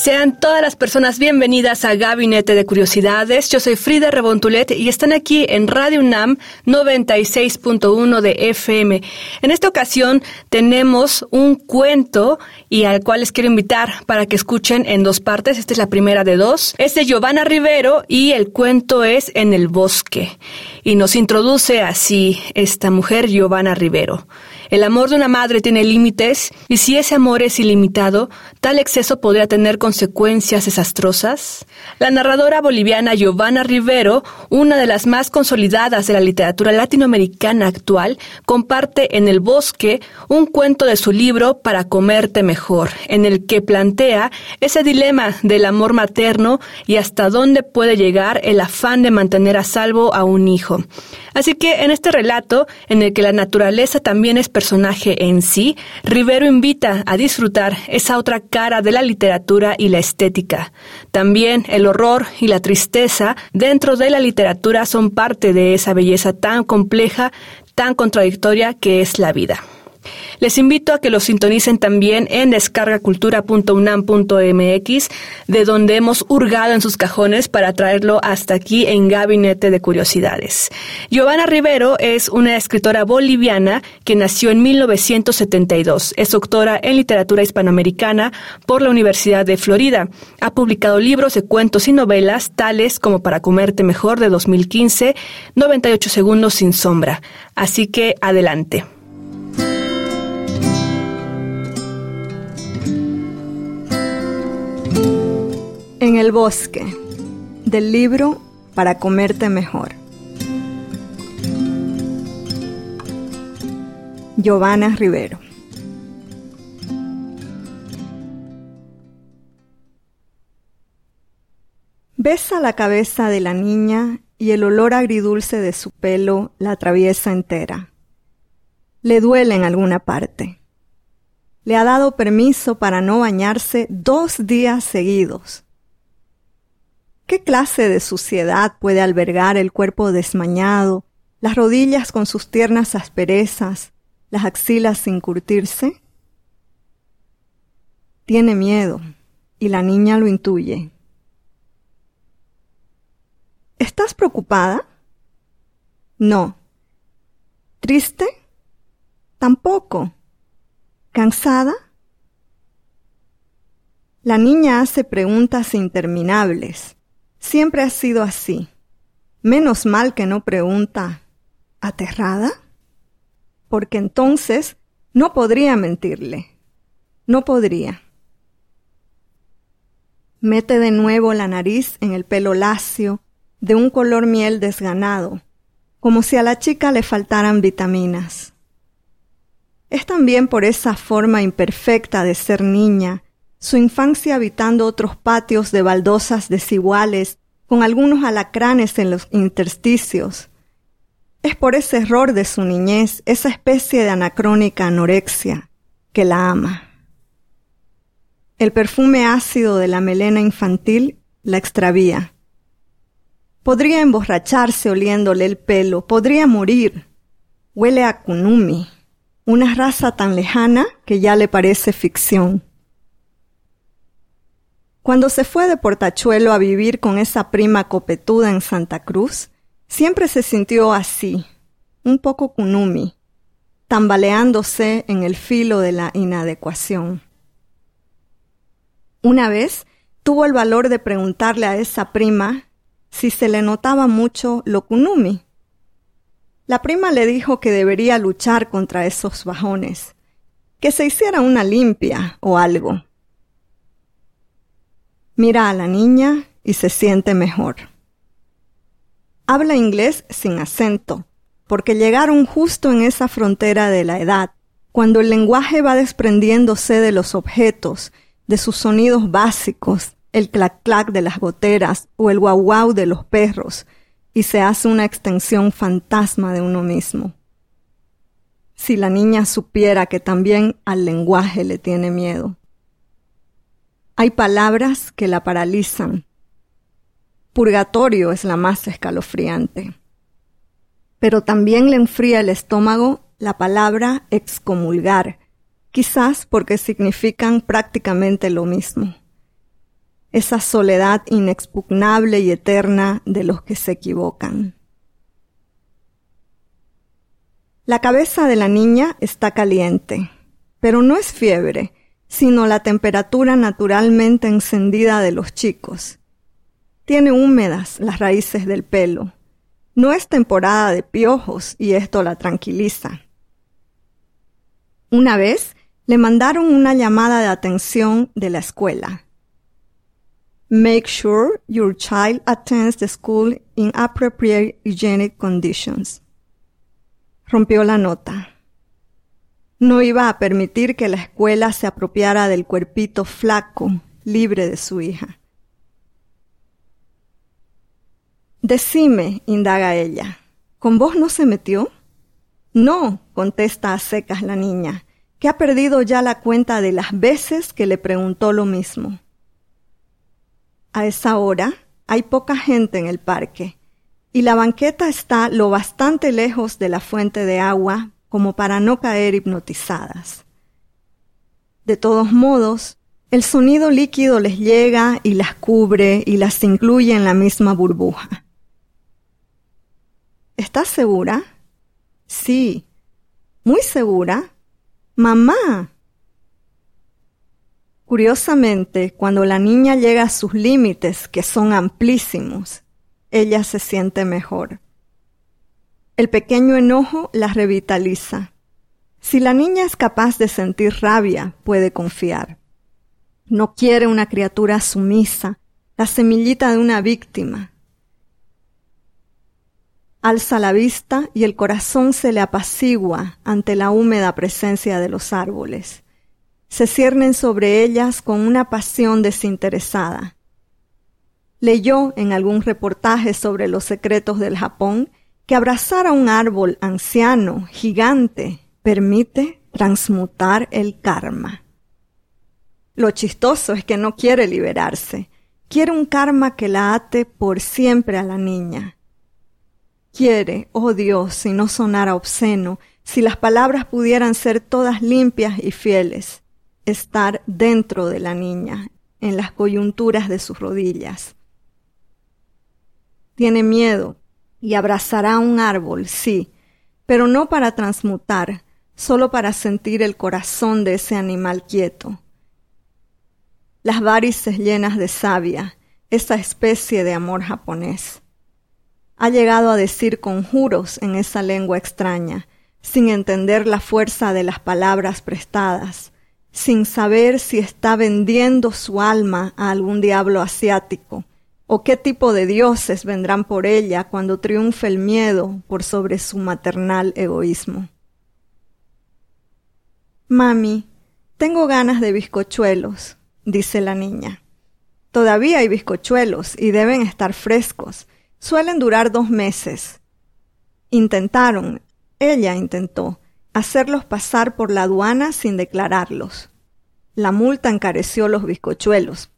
Sean todas las personas bienvenidas a Gabinete de Curiosidades. Yo soy Frida Rebontulet y están aquí en Radio UNAM 96.1 de FM. En esta ocasión tenemos un cuento y al cual les quiero invitar para que escuchen en dos partes. Esta es la primera de dos. Es de Giovanna Rivero y el cuento es En el bosque. Y nos introduce así esta mujer, Giovanna Rivero. El amor de una madre tiene límites y si ese amor es ilimitado, tal exceso podría tener consecuencias desastrosas. La narradora boliviana Giovanna Rivero, una de las más consolidadas de la literatura latinoamericana actual, comparte en El Bosque un cuento de su libro Para comerte mejor, en el que plantea ese dilema del amor materno y hasta dónde puede llegar el afán de mantener a salvo a un hijo. Así que en este relato, en el que la naturaleza también es personaje en sí, Rivero invita a disfrutar esa otra cara de la literatura y la estética. También el horror y la tristeza dentro de la literatura son parte de esa belleza tan compleja, tan contradictoria que es la vida. Les invito a que lo sintonicen también en descargacultura.unam.mx, de donde hemos hurgado en sus cajones para traerlo hasta aquí en Gabinete de Curiosidades. Giovanna Rivero es una escritora boliviana que nació en 1972. Es doctora en literatura hispanoamericana por la Universidad de Florida. Ha publicado libros de cuentos y novelas tales como Para comerte mejor de 2015, 98 segundos sin sombra. Así que adelante. En el bosque, del libro Para comerte mejor. Giovanna Rivero. Besa la cabeza de la niña y el olor agridulce de su pelo la atraviesa entera. Le duele en alguna parte. Le ha dado permiso para no bañarse dos días seguidos. ¿Qué clase de suciedad puede albergar el cuerpo desmañado, las rodillas con sus tiernas asperezas, las axilas sin curtirse? Tiene miedo, y la niña lo intuye. ¿Estás preocupada? No. ¿Triste? Tampoco. ¿Cansada? La niña hace preguntas interminables. Siempre ha sido así. Menos mal que no pregunta, ¿aterrada? Porque entonces no podría mentirle. No podría. Mete de nuevo la nariz en el pelo lacio, de un color miel desganado, como si a la chica le faltaran vitaminas. Es también por esa forma imperfecta de ser niña, su infancia habitando otros patios de baldosas desiguales, con algunos alacranes en los intersticios. Es por ese error de su niñez, esa especie de anacrónica anorexia, que la ama. El perfume ácido de la melena infantil la extravía. Podría emborracharse oliéndole el pelo, podría morir. Huele a kunumi, una raza tan lejana que ya le parece ficción. Cuando se fue de Portachuelo a vivir con esa prima copetuda en Santa Cruz, siempre se sintió así, un poco kunumi, tambaleándose en el filo de la inadecuación. Una vez tuvo el valor de preguntarle a esa prima si se le notaba mucho lo kunumi. La prima le dijo que debería luchar contra esos bajones, que se hiciera una limpia o algo. Mira a la niña y se siente mejor. Habla inglés sin acento, porque llegaron justo en esa frontera de la edad, cuando el lenguaje va desprendiéndose de los objetos, de sus sonidos básicos, el clac-clac de las goteras o el guau-guau de los perros, y se hace una extensión fantasma de uno mismo. Si la niña supiera que también al lenguaje le tiene miedo. Hay palabras que la paralizan. Purgatorio es la más escalofriante. Pero también le enfría el estómago la palabra excomulgar, quizás porque significan prácticamente lo mismo. Esa soledad inexpugnable y eterna de los que se equivocan. La cabeza de la niña está caliente, pero no es fiebre, sino la temperatura naturalmente encendida de los chicos. Tiene húmedas las raíces del pelo. No es temporada de piojos y esto la tranquiliza. Una vez le mandaron una llamada de atención de la escuela. Make sure your child attends the school in appropriate hygienic conditions. Rompió la nota. No iba a permitir que la escuela se apropiara del cuerpito flaco, libre de su hija. Decime, indaga ella, ¿con vos no se metió? No, contesta a secas la niña, que ha perdido ya la cuenta de las veces que le preguntó lo mismo. A esa hora hay poca gente en el parque y la banqueta está lo bastante lejos de la fuente de agua como para no caer hipnotizadas. De todos modos, el sonido líquido les llega y las cubre y las incluye en la misma burbuja. ¿Estás segura? Sí. ¿Muy segura? Mamá. Curiosamente, cuando la niña llega a sus límites, que son amplísimos, ella se siente mejor. El pequeño enojo la revitaliza. Si la niña es capaz de sentir rabia, puede confiar. No quiere una criatura sumisa, la semillita de una víctima. Alza la vista y el corazón se le apacigua ante la húmeda presencia de los árboles. Se ciernen sobre ellas con una pasión desinteresada. Leyó en algún reportaje sobre los secretos del Japón que abrazar a un árbol anciano, gigante, permite transmutar el karma. Lo chistoso es que no quiere liberarse, quiere un karma que la ate por siempre a la niña Quiere, oh Dios, si no sonara obsceno, si las palabras pudieran ser todas limpias y fieles, estar dentro de la niña, en las coyunturas de sus rodillas. Tiene miedo y abrazará un árbol, sí, pero no para transmutar, solo para sentir el corazón de ese animal quieto. Las varices llenas de savia, esa especie de amor japonés ha llegado a decir conjuros en esa lengua extraña, sin entender la fuerza de las palabras prestadas, sin saber si está vendiendo su alma a algún diablo asiático, o qué tipo de dioses vendrán por ella cuando triunfe el miedo por sobre su maternal egoísmo. Mami, tengo ganas de bizcochuelos, dice la niña. Todavía hay bizcochuelos y deben estar frescos, suelen durar dos meses. Intentaron, ella intentó, hacerlos pasar por la aduana sin declararlos. La multa encareció los bizcochuelos.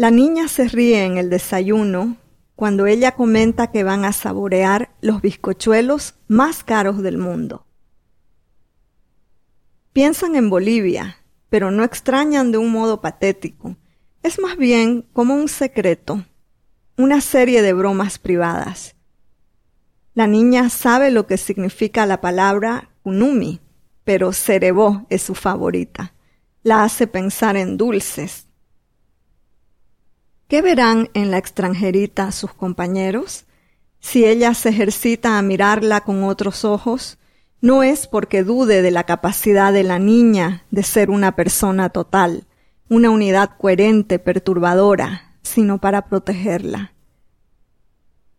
La niña se ríe en el desayuno cuando ella comenta que van a saborear los bizcochuelos más caros del mundo. Piensan en Bolivia, pero no extrañan de un modo patético. Es más bien como un secreto, una serie de bromas privadas. La niña sabe lo que significa la palabra kunumi, pero cerebó es su favorita. La hace pensar en dulces. ¿Qué verán en la extranjerita sus compañeros? Si ella se ejercita a mirarla con otros ojos, no es porque dude de la capacidad de la niña de ser una persona total, una unidad coherente, perturbadora, sino para protegerla.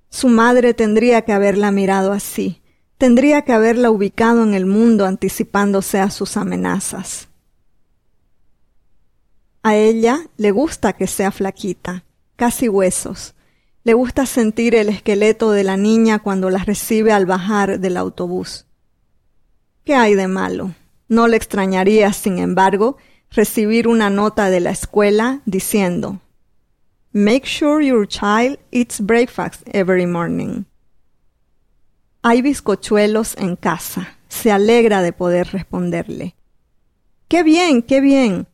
Su madre tendría que haberla mirado así, tendría que haberla ubicado en el mundo anticipándose a sus amenazas. A ella le gusta que sea flaquita, casi huesos. Le gusta sentir el esqueleto de la niña cuando la recibe al bajar del autobús. ¿Qué hay de malo? No le extrañaría, sin embargo, recibir una nota de la escuela diciendo Make sure your child eats breakfast every morning. Hay bizcochuelos en casa. Se alegra de poder responderle. ¡Qué bien, qué bien!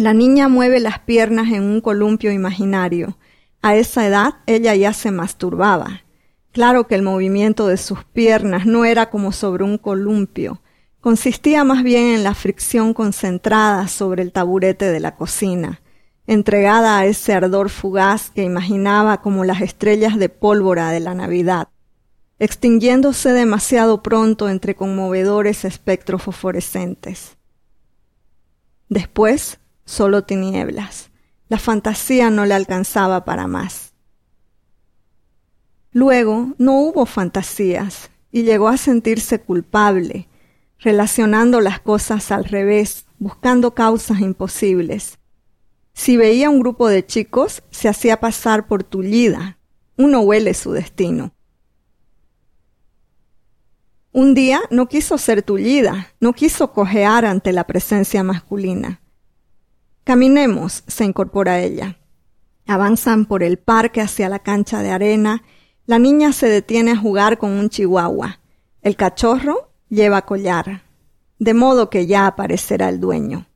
La niña mueve las piernas en un columpio imaginario. A esa edad ella ya se masturbaba. Claro que el movimiento de sus piernas no era como sobre un columpio, consistía más bien en la fricción concentrada sobre el taburete de la cocina, entregada a ese ardor fugaz que imaginaba como las estrellas de pólvora de la Navidad, extinguiéndose demasiado pronto entre conmovedores espectros fosforescentes. Después, solo tinieblas. La fantasía no le alcanzaba para más. Luego no hubo fantasías y llegó a sentirse culpable, relacionando las cosas al revés, buscando causas imposibles. Si veía un grupo de chicos, se hacía pasar por tullida. Uno huele su destino. Un día no quiso ser tullida, no quiso cojear ante la presencia masculina. Caminemos, se incorpora ella. Avanzan por el parque hacia la cancha de arena. La niña se detiene a jugar con un chihuahua. El cachorro lleva collar, de modo que ya aparecerá el dueño.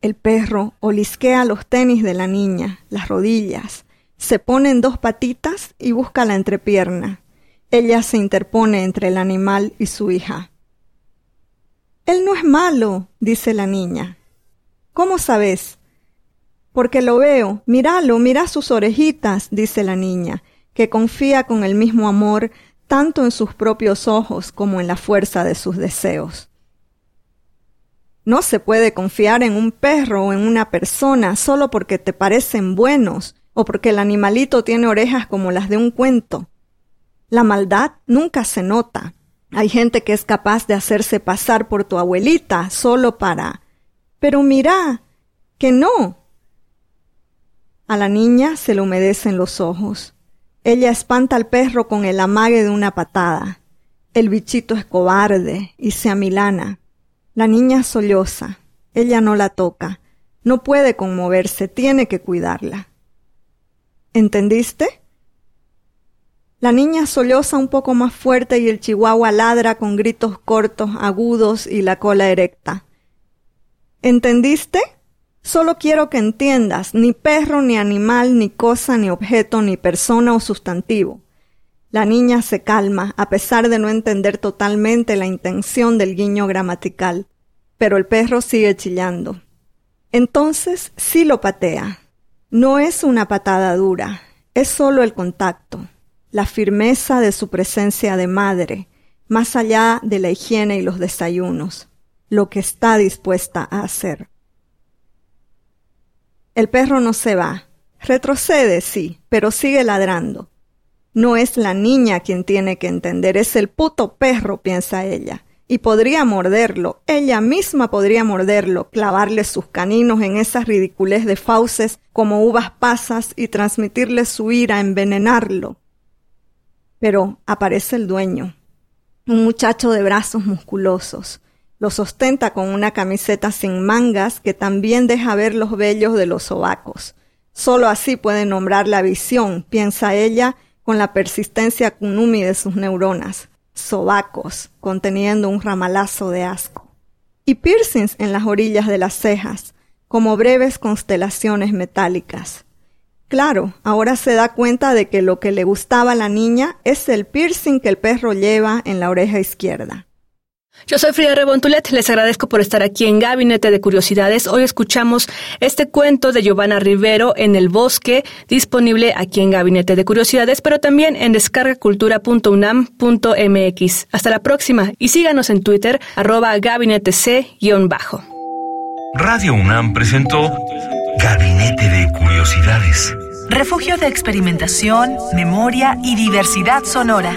El perro olisquea los tenis de la niña, las rodillas, se pone en dos patitas y busca la entrepierna. Ella se interpone entre el animal y su hija. Él no es malo, dice la niña. ¿Cómo sabes? Porque lo veo. Míralo, mira sus orejitas, dice la niña, que confía con el mismo amor tanto en sus propios ojos como en la fuerza de sus deseos. No se puede confiar en un perro o en una persona solo porque te parecen buenos o porque el animalito tiene orejas como las de un cuento. La maldad nunca se nota. Hay gente que es capaz de hacerse pasar por tu abuelita solo para pero mira, que no. A la niña se le humedecen los ojos. Ella espanta al perro con el amague de una patada. El bichito es cobarde y se amilana. La niña solloza. Ella no la toca. No puede conmoverse, tiene que cuidarla. ¿Entendiste? La niña solloza un poco más fuerte y el chihuahua ladra con gritos cortos, agudos y la cola erecta. ¿Entendiste? Solo quiero que entiendas, ni perro, ni animal, ni cosa, ni objeto, ni persona o sustantivo. La niña se calma, a pesar de no entender totalmente la intención del guiño gramatical, pero el perro sigue chillando. Entonces sí lo patea. No es una patada dura, es solo el contacto, la firmeza de su presencia de madre, más allá de la higiene y los desayunos lo que está dispuesta a hacer. El perro no se va. Retrocede, sí, pero sigue ladrando. No es la niña quien tiene que entender, es el puto perro, piensa ella. Y podría morderlo, ella misma podría morderlo, clavarle sus caninos en esas ridiculez de fauces como uvas pasas y transmitirle su ira, envenenarlo. Pero aparece el dueño, un muchacho de brazos musculosos, lo sostenta con una camiseta sin mangas que también deja ver los vellos de los sobacos. Solo así puede nombrar la visión, piensa ella, con la persistencia kunumi de sus neuronas. Sobacos, conteniendo un ramalazo de asco. Y piercings en las orillas de las cejas, como breves constelaciones metálicas. Claro, ahora se da cuenta de que lo que le gustaba a la niña es el piercing que el perro lleva en la oreja izquierda. Yo soy Frida Rebontulet, les agradezco por estar aquí en Gabinete de Curiosidades. Hoy escuchamos este cuento de Giovanna Rivero en el bosque, disponible aquí en Gabinete de Curiosidades, pero también en descargacultura.unam.mx. Hasta la próxima y síganos en Twitter, arroba gabinete C-bajo. Radio UNAM presentó Gabinete de Curiosidades. Refugio de experimentación, memoria y diversidad sonora.